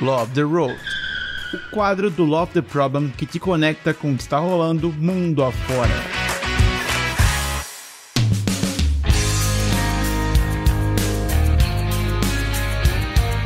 Love the Road. O quadro do Love the Problem que te conecta com o que está rolando mundo afora.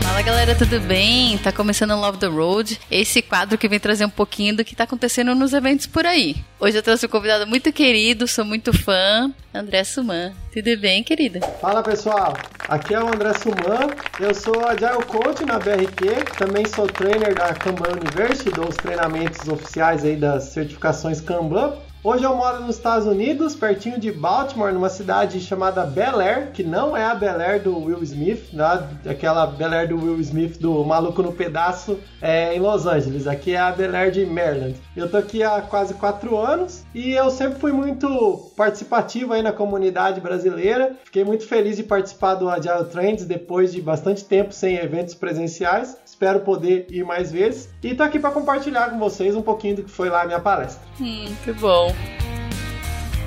Fala galera, tudo bem? Tá começando o Love the Road, esse quadro que vem trazer um pouquinho do que tá acontecendo nos eventos por aí. Hoje eu trouxe um convidado muito querido, sou muito fã, André Suman. Tudo bem, querida? Fala pessoal, aqui é o André Suman, eu sou Agile Coach na BRQ, também sou trainer da Kanban University, dou os treinamentos oficiais aí das certificações Kanban Hoje eu moro nos Estados Unidos, pertinho de Baltimore, numa cidade chamada Bel Air, que não é a Bel Air do Will Smith, né? aquela Bel Air do Will Smith do Maluco no Pedaço é, em Los Angeles. Aqui é a Bel Air de Maryland. Eu tô aqui há quase quatro anos e eu sempre fui muito participativo aí na comunidade brasileira. Fiquei muito feliz de participar do Agile Trends depois de bastante tempo sem eventos presenciais. Espero poder ir mais vezes. E tô aqui para compartilhar com vocês um pouquinho do que foi lá a minha palestra. Hum, que bom.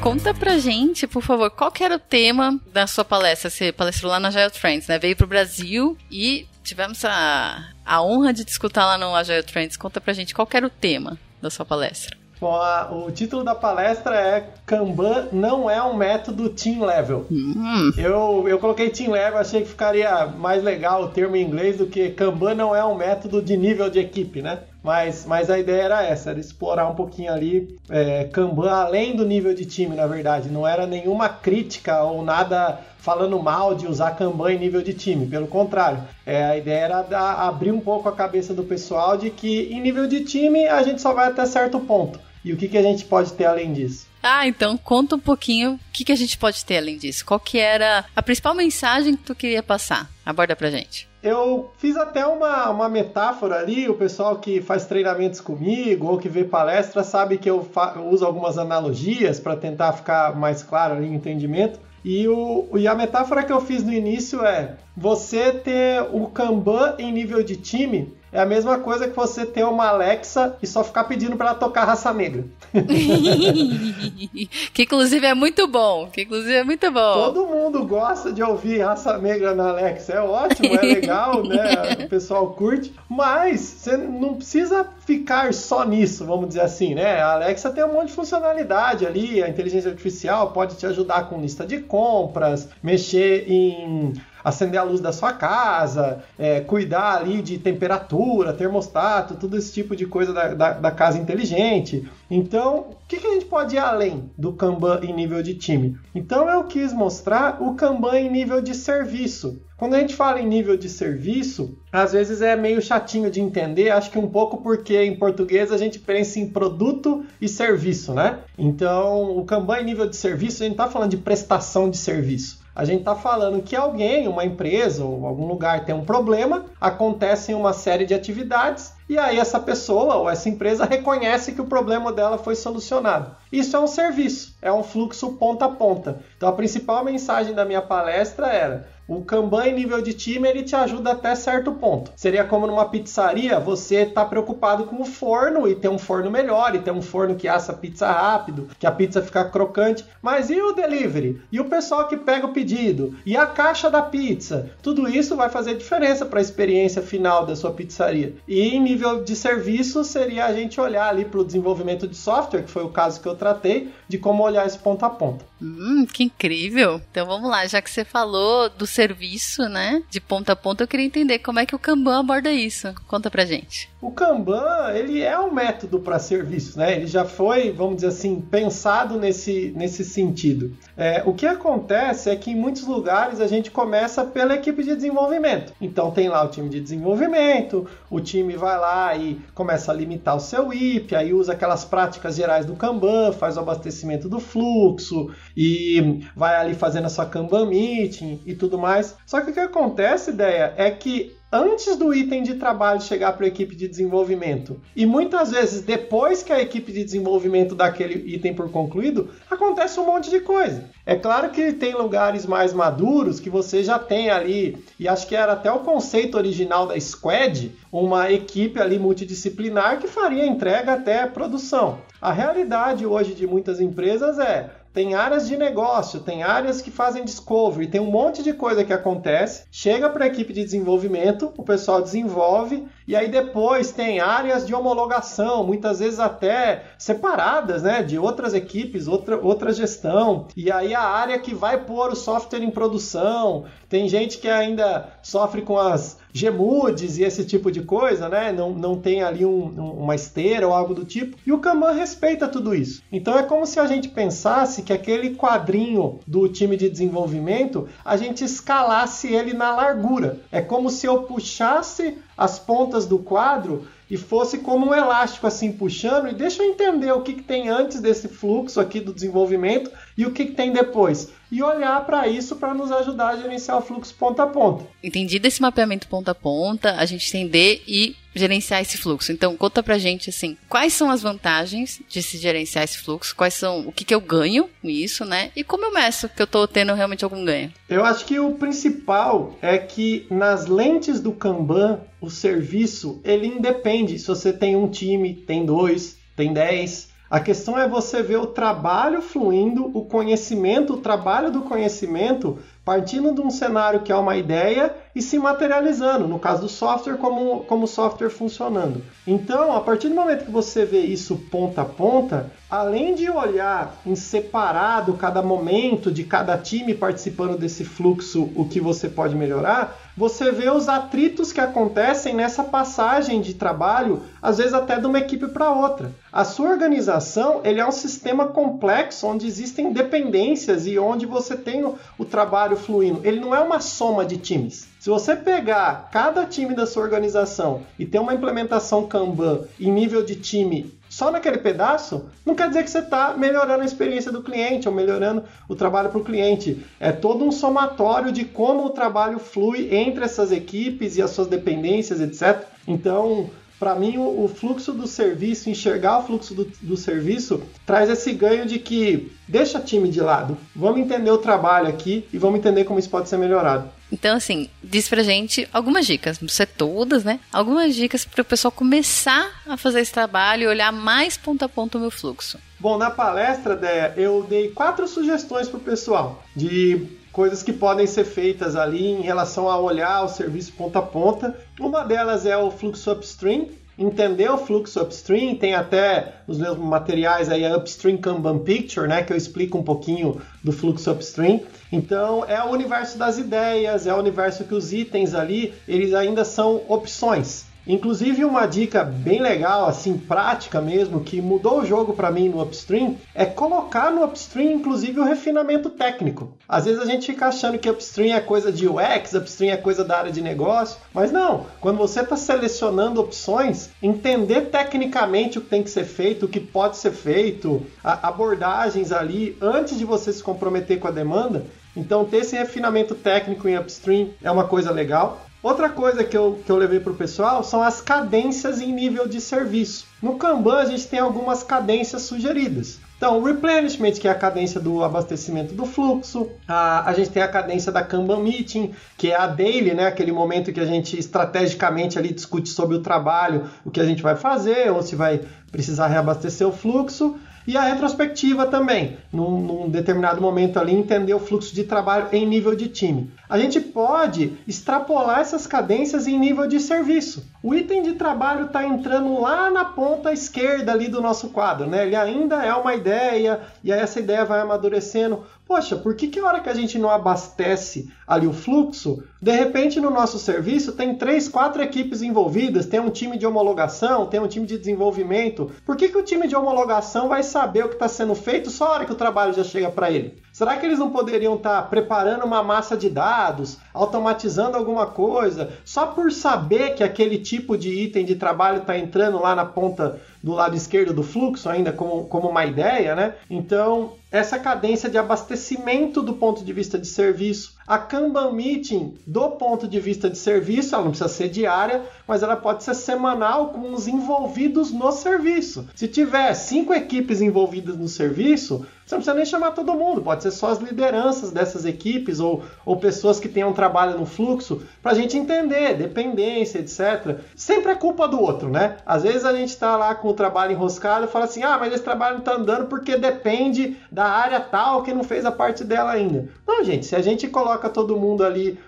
Conta pra gente, por favor, qual que era o tema da sua palestra? Você palestrou lá na Agile Trends, né? Veio pro Brasil e tivemos a, a honra de discutir lá no Agile Trends. Conta pra gente qual que era o tema da sua palestra. Bom, a, o título da palestra é Kanban não é um método team level. Hum. Eu, eu coloquei team level, achei que ficaria mais legal o termo em inglês do que Kanban não é um método de nível de equipe, né? Mas, mas a ideia era essa, era explorar um pouquinho ali é, Kanban além do nível de time, na verdade. Não era nenhuma crítica ou nada falando mal de usar Kanban em nível de time. Pelo contrário, é, a ideia era da, abrir um pouco a cabeça do pessoal de que em nível de time a gente só vai até certo ponto. E o que, que a gente pode ter além disso? Ah, então conta um pouquinho o que, que a gente pode ter além disso. Qual que era a principal mensagem que tu queria passar? Aborda pra gente. Eu fiz até uma, uma metáfora ali, o pessoal que faz treinamentos comigo ou que vê palestras sabe que eu, eu uso algumas analogias para tentar ficar mais claro ali o entendimento. E, o, e a metáfora que eu fiz no início é você ter o Kanban em nível de time é a mesma coisa que você ter uma Alexa e só ficar pedindo para ela tocar raça negra. que inclusive é muito bom. Que inclusive é muito bom. Todo mundo gosta de ouvir raça negra na Alexa. É ótimo, é legal, né? O pessoal curte. Mas você não precisa ficar só nisso, vamos dizer assim, né? A Alexa tem um monte de funcionalidade ali. A inteligência artificial pode te ajudar com lista de compras, mexer em acender a luz da sua casa, é, cuidar ali de temperatura, termostato, todo esse tipo de coisa da, da, da casa inteligente. Então, o que, que, a gente pode ir além do Kanban em nível de time? Então, eu quis mostrar o Kanban em nível de serviço. Quando a gente fala em nível de serviço, às vezes é meio chatinho de entender, acho que um pouco porque em português a gente pensa em produto e serviço, né? Então, o Kanban em nível de serviço, a gente está falando de prestação de serviço. A gente está falando que alguém, uma empresa ou algum lugar tem um problema, acontecem uma série de atividades e aí essa pessoa ou essa empresa reconhece que o problema dela foi solucionado. Isso é um serviço, é um fluxo ponta a ponta. Então a principal mensagem da minha palestra era: o Kanban em nível de time ele te ajuda até certo ponto. Seria como numa pizzaria, você está preocupado com o forno e ter um forno melhor, e ter um forno que assa pizza rápido, que a pizza fica crocante. Mas e o delivery? E o pessoal que pega o pedido? E a caixa da pizza? Tudo isso vai fazer diferença para a experiência final da sua pizzaria. E em nível de serviço seria a gente olhar ali para o desenvolvimento de software, que foi o caso que eu tratei, de como olhar esse ponto a ponto. Hum, que incrível! Então vamos lá, já que você falou do serviço, né, de ponta a ponta, eu queria entender como é que o Kanban aborda isso. Conta pra gente. O Kanban, ele é um método para serviço, né? Ele já foi, vamos dizer assim, pensado nesse, nesse sentido. É, o que acontece é que em muitos lugares a gente começa pela equipe de desenvolvimento. Então tem lá o time de desenvolvimento, o time vai lá e começa a limitar o seu IP, aí usa aquelas práticas gerais do Kanban, faz o abastecimento do fluxo e vai ali fazendo a sua Kanban meeting e tudo mais. Só que o que acontece, ideia, é que antes do item de trabalho chegar para a equipe de desenvolvimento. E muitas vezes, depois que a equipe de desenvolvimento dá aquele item por concluído, acontece um monte de coisa. É claro que tem lugares mais maduros que você já tem ali, e acho que era até o conceito original da Squad, uma equipe ali multidisciplinar que faria entrega até produção. A realidade hoje de muitas empresas é tem áreas de negócio, tem áreas que fazem discovery, tem um monte de coisa que acontece. Chega para a equipe de desenvolvimento, o pessoal desenvolve e aí depois tem áreas de homologação, muitas vezes até separadas, né, de outras equipes, outra, outra gestão. E aí a área que vai pôr o software em produção. Tem gente que ainda sofre com as Gmudes e esse tipo de coisa, né? Não, não tem ali um, uma esteira ou algo do tipo. E o Kanban respeita tudo isso. Então é como se a gente pensasse que aquele quadrinho do time de desenvolvimento, a gente escalasse ele na largura. É como se eu puxasse as pontas do quadro e fosse como um elástico assim puxando. E deixa eu entender o que, que tem antes desse fluxo aqui do desenvolvimento e o que, que tem depois e olhar para isso para nos ajudar a gerenciar o fluxo ponta a ponta. Entendido esse mapeamento ponta a ponta, a gente entender e gerenciar esse fluxo. Então, conta pra gente assim, quais são as vantagens de se gerenciar esse fluxo? Quais são o que, que eu ganho com isso, né? E como eu meço que eu tô tendo realmente algum ganho? Eu acho que o principal é que nas lentes do Kanban, o serviço, ele independe se você tem um time, tem dois, tem dez, a questão é você ver o trabalho fluindo, o conhecimento, o trabalho do conhecimento partindo de um cenário que é uma ideia e se materializando, no caso do software, como, como software funcionando. Então, a partir do momento que você vê isso ponta a ponta, além de olhar em separado cada momento de cada time participando desse fluxo, o que você pode melhorar, você vê os atritos que acontecem nessa passagem de trabalho, às vezes até de uma equipe para outra. A sua organização ele é um sistema complexo onde existem dependências e onde você tem o, o trabalho fluindo. Ele não é uma soma de times. Se você pegar cada time da sua organização e ter uma implementação Kanban em nível de time só naquele pedaço, não quer dizer que você está melhorando a experiência do cliente ou melhorando o trabalho para o cliente. É todo um somatório de como o trabalho flui entre essas equipes e as suas dependências, etc. Então, para mim, o, o, fluxo do serviço, enxergar o fluxo do, do, serviço, traz esse ganho de que deixa time de lado, vamos entender o trabalho aqui e vamos entender como isso pode ser melhorado. Então, assim, diz pra gente algumas dicas, não ser todas, né? Algumas dicas para o pessoal começar a fazer esse trabalho e olhar mais ponto a ponto o meu fluxo. Bom, na palestra, Déia, eu dei quatro sugestões pro pessoal de coisas que podem ser feitas ali em relação a olhar o serviço ponta a ponta. Uma delas é o fluxo upstream, entender o fluxo upstream, tem até nos meus materiais aí a Upstream Kanban Picture, né, que eu explico um pouquinho do fluxo upstream. Então, é o universo das ideias, é o universo que os itens ali, eles ainda são opções. Inclusive uma dica bem legal, assim, prática mesmo, que mudou o jogo para mim no upstream, é colocar no upstream inclusive o refinamento técnico. Às vezes a gente fica achando que upstream é coisa de UX, upstream é coisa da área de negócio, mas não. Quando você está selecionando opções, entender tecnicamente o que tem que ser feito, o que pode ser feito, abordagens ali antes de você se comprometer com a demanda, então, ter esse refinamento técnico em upstream é uma coisa legal. Outra coisa que eu, que eu levei para o pessoal são as cadências em nível de serviço. No Kanban, a gente tem algumas cadências sugeridas. Então, replenishment, que é a cadência do abastecimento do fluxo. A, a gente tem a cadência da Kanban Meeting, que é a daily, né? aquele momento que a gente estrategicamente ali discute sobre o trabalho, o que a gente vai fazer, ou se vai precisar reabastecer o fluxo. E a retrospectiva também, num, num, determinado momento ali, entender o fluxo de trabalho em nível de time. A gente pode extrapolar essas cadências em nível de serviço. O item de trabalho está entrando lá na ponta esquerda ali do nosso quadro, né? Ele ainda é uma ideia, e aí essa ideia vai amadurecendo poxa, por que, que a hora que a gente não abastece ali o fluxo, de repente no nosso serviço tem três, quatro equipes envolvidas, tem um time de homologação, tem um time de desenvolvimento. Por que, que o time de homologação vai saber o que está sendo feito só a hora que o trabalho já chega para ele? Será que eles não poderiam estar tá preparando uma massa de dados, automatizando alguma coisa, só por saber que aquele tipo de item de trabalho está entrando lá na ponta do lado esquerdo do fluxo, ainda como, como uma ideia, né? Então, essa cadência de abastecimento do ponto de vista de serviço. A Kanban Meeting, do ponto de vista de serviço, ela não precisa ser diária, mas ela pode ser semanal com os envolvidos no serviço. Se tiver cinco equipes envolvidas no serviço, você não precisa nem chamar todo mundo, pode ser só as lideranças dessas equipes ou, ou pessoas que tenham trabalho no fluxo, para a gente entender dependência, etc. Sempre é culpa do outro, né? Às vezes a gente está lá com o trabalho enroscado e fala assim: ah, mas esse trabalho não está andando porque depende da área tal que não fez a parte dela ainda. Não, gente, se a gente coloca todo mundo ali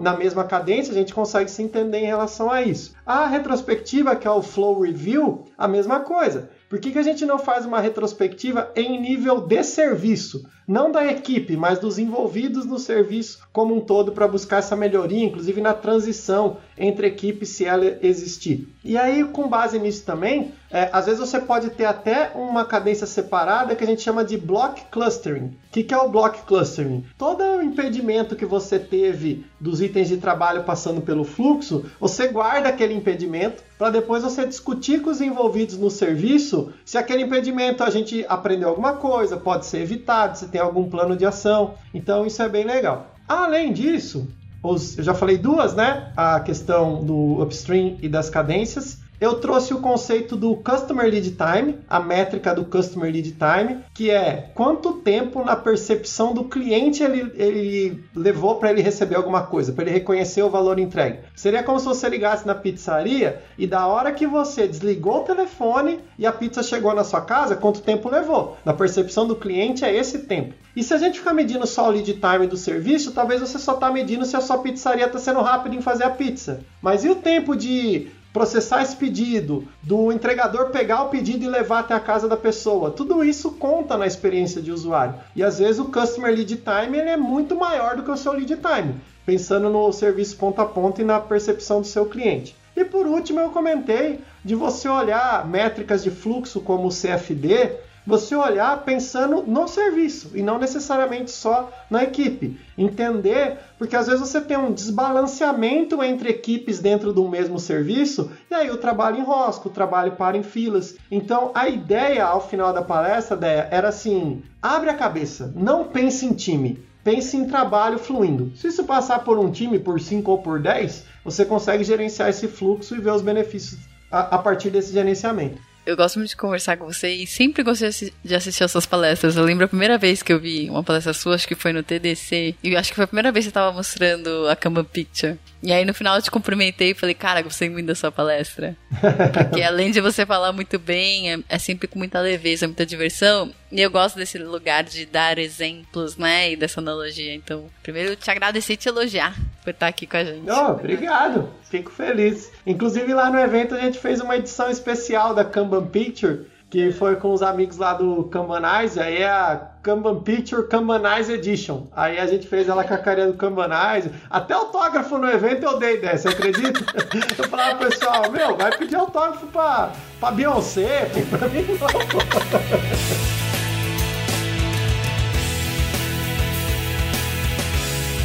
na mesma cadência, a gente consegue se entender em relação a isso. A retrospectiva, que é o Flow Review, a mesma coisa. Por que, que a gente não faz uma retrospectiva em nível de serviço? Não da equipe, mas dos envolvidos no serviço como um todo para buscar essa melhoria, inclusive na transição entre equipes, se ela existir. E aí, com base nisso também, é, às vezes você pode ter até uma cadência separada que a gente chama de block clustering. O que, que é o block clustering? Todo o impedimento que você teve dos itens de trabalho passando pelo fluxo, você guarda aquele impedimento para depois você discutir com os envolvidos no serviço se aquele impedimento a gente aprendeu alguma coisa, pode ser evitado, se tem algum plano de ação. Então isso é bem legal. Além disso, os, eu já falei duas, né? A questão do upstream e das cadências eu trouxe o conceito do Customer Lead Time, a métrica do Customer Lead Time, que é quanto tempo na percepção do cliente ele, ele levou para ele receber alguma coisa, para ele reconhecer o valor entregue. Seria como se você ligasse na pizzaria e da hora que você desligou o telefone e a pizza chegou na sua casa, quanto tempo levou? Na percepção do cliente é esse tempo. E se a gente ficar medindo só o lead time do serviço, talvez você só está medindo se a sua pizzaria está sendo rápida em fazer a pizza. Mas e o tempo de processar esse pedido, do entregador pegar o pedido e levar até a casa da pessoa. Tudo isso conta na experiência de usuário. E às vezes o customer lead time ele é muito maior do que o seu lead time, pensando no serviço ponta a ponta e na percepção do seu cliente. E por último, eu comentei de você olhar métricas de fluxo como o CFD você olhar pensando no serviço e não necessariamente só na equipe. Entender, porque às vezes você tem um desbalanceamento entre equipes dentro do mesmo serviço e aí o trabalho enrosca, o trabalho para em filas. Então a ideia ao final da palestra era assim: abre a cabeça, não pense em time. Pense em trabalho fluindo. Se isso passar por um time, por 5 ou por 10, você consegue gerenciar esse fluxo e ver os benefícios a, a partir desse gerenciamento. Eu gosto muito de conversar com você e sempre gostei de assistir as suas palestras. Eu lembro a primeira vez que eu vi uma palestra sua, acho que foi no TDC, e acho que foi a primeira vez que você estava mostrando a Kanban Picture. E aí no final eu te cumprimentei e falei, cara, gostei muito da sua palestra. Porque além de você falar muito bem, é, é, sempre com muita leveza, muita diversão. E eu gosto desse lugar de dar exemplos, né? E dessa analogia. Então, primeiro te agradecer e te elogiar por estar aqui com a gente. Oh, obrigado. Fico feliz. Inclusive lá no evento a gente fez uma edição especial da Kanban Picture que foi com os amigos lá do Kanbanize, aí é a Kanban Picture Kanbanize Edition. Aí a gente fez ela com a carinha do Kanbanize. Até autógrafo no evento eu dei dessa, acredita? eu falava pro pessoal, meu, vai pedir autógrafo pra, pra Beyoncé, pra mim não.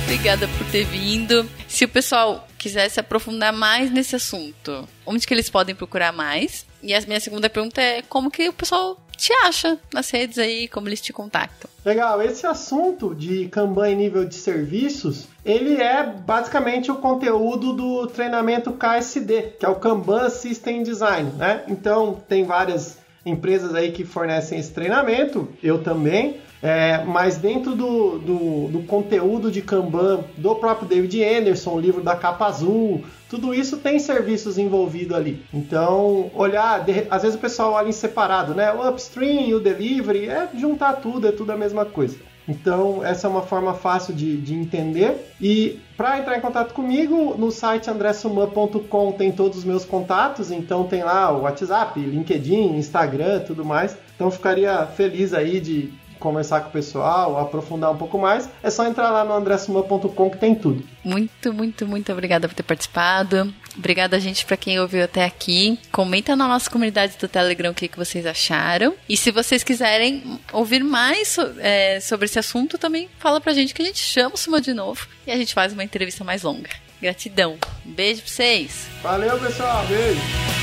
Obrigada por ter vindo. Se o pessoal quiser se aprofundar mais nesse assunto, onde que eles podem procurar mais? E a minha segunda pergunta é como que o pessoal te acha nas redes aí, como eles te contactam. Legal, esse assunto de Kanban em nível de serviços, ele é basicamente o conteúdo do treinamento KSD, que é o Kanban System Design, né? Então, tem várias empresas aí que fornecem esse treinamento, eu também. É, mas dentro do, do, do, conteúdo de Kanban do próprio David Anderson, o livro da capa azul, tudo isso tem serviços envolvidos ali. Então, olhar, de, às vezes o pessoal olha em separado, né? O upstream e o delivery, é juntar tudo, é tudo a mesma coisa. Então, essa é uma forma fácil de, de entender. E para entrar em contato comigo, no site andressuman.com tem todos os meus contatos. Então, tem lá o WhatsApp, LinkedIn, Instagram, tudo mais. Então, ficaria feliz aí de conversar com o pessoal, aprofundar um pouco mais, é só entrar lá no andressuma.com que tem tudo. Muito, muito, muito obrigada por ter participado. Obrigada, gente, para quem ouviu até aqui. Comenta na nossa comunidade do Telegram o que, que vocês acharam. E se vocês quiserem ouvir mais é, sobre esse assunto, também fala pra gente que a gente chama o Suma de novo e a gente faz uma entrevista mais longa. Gratidão. Beijo pra vocês. Valeu, pessoal. Beijo.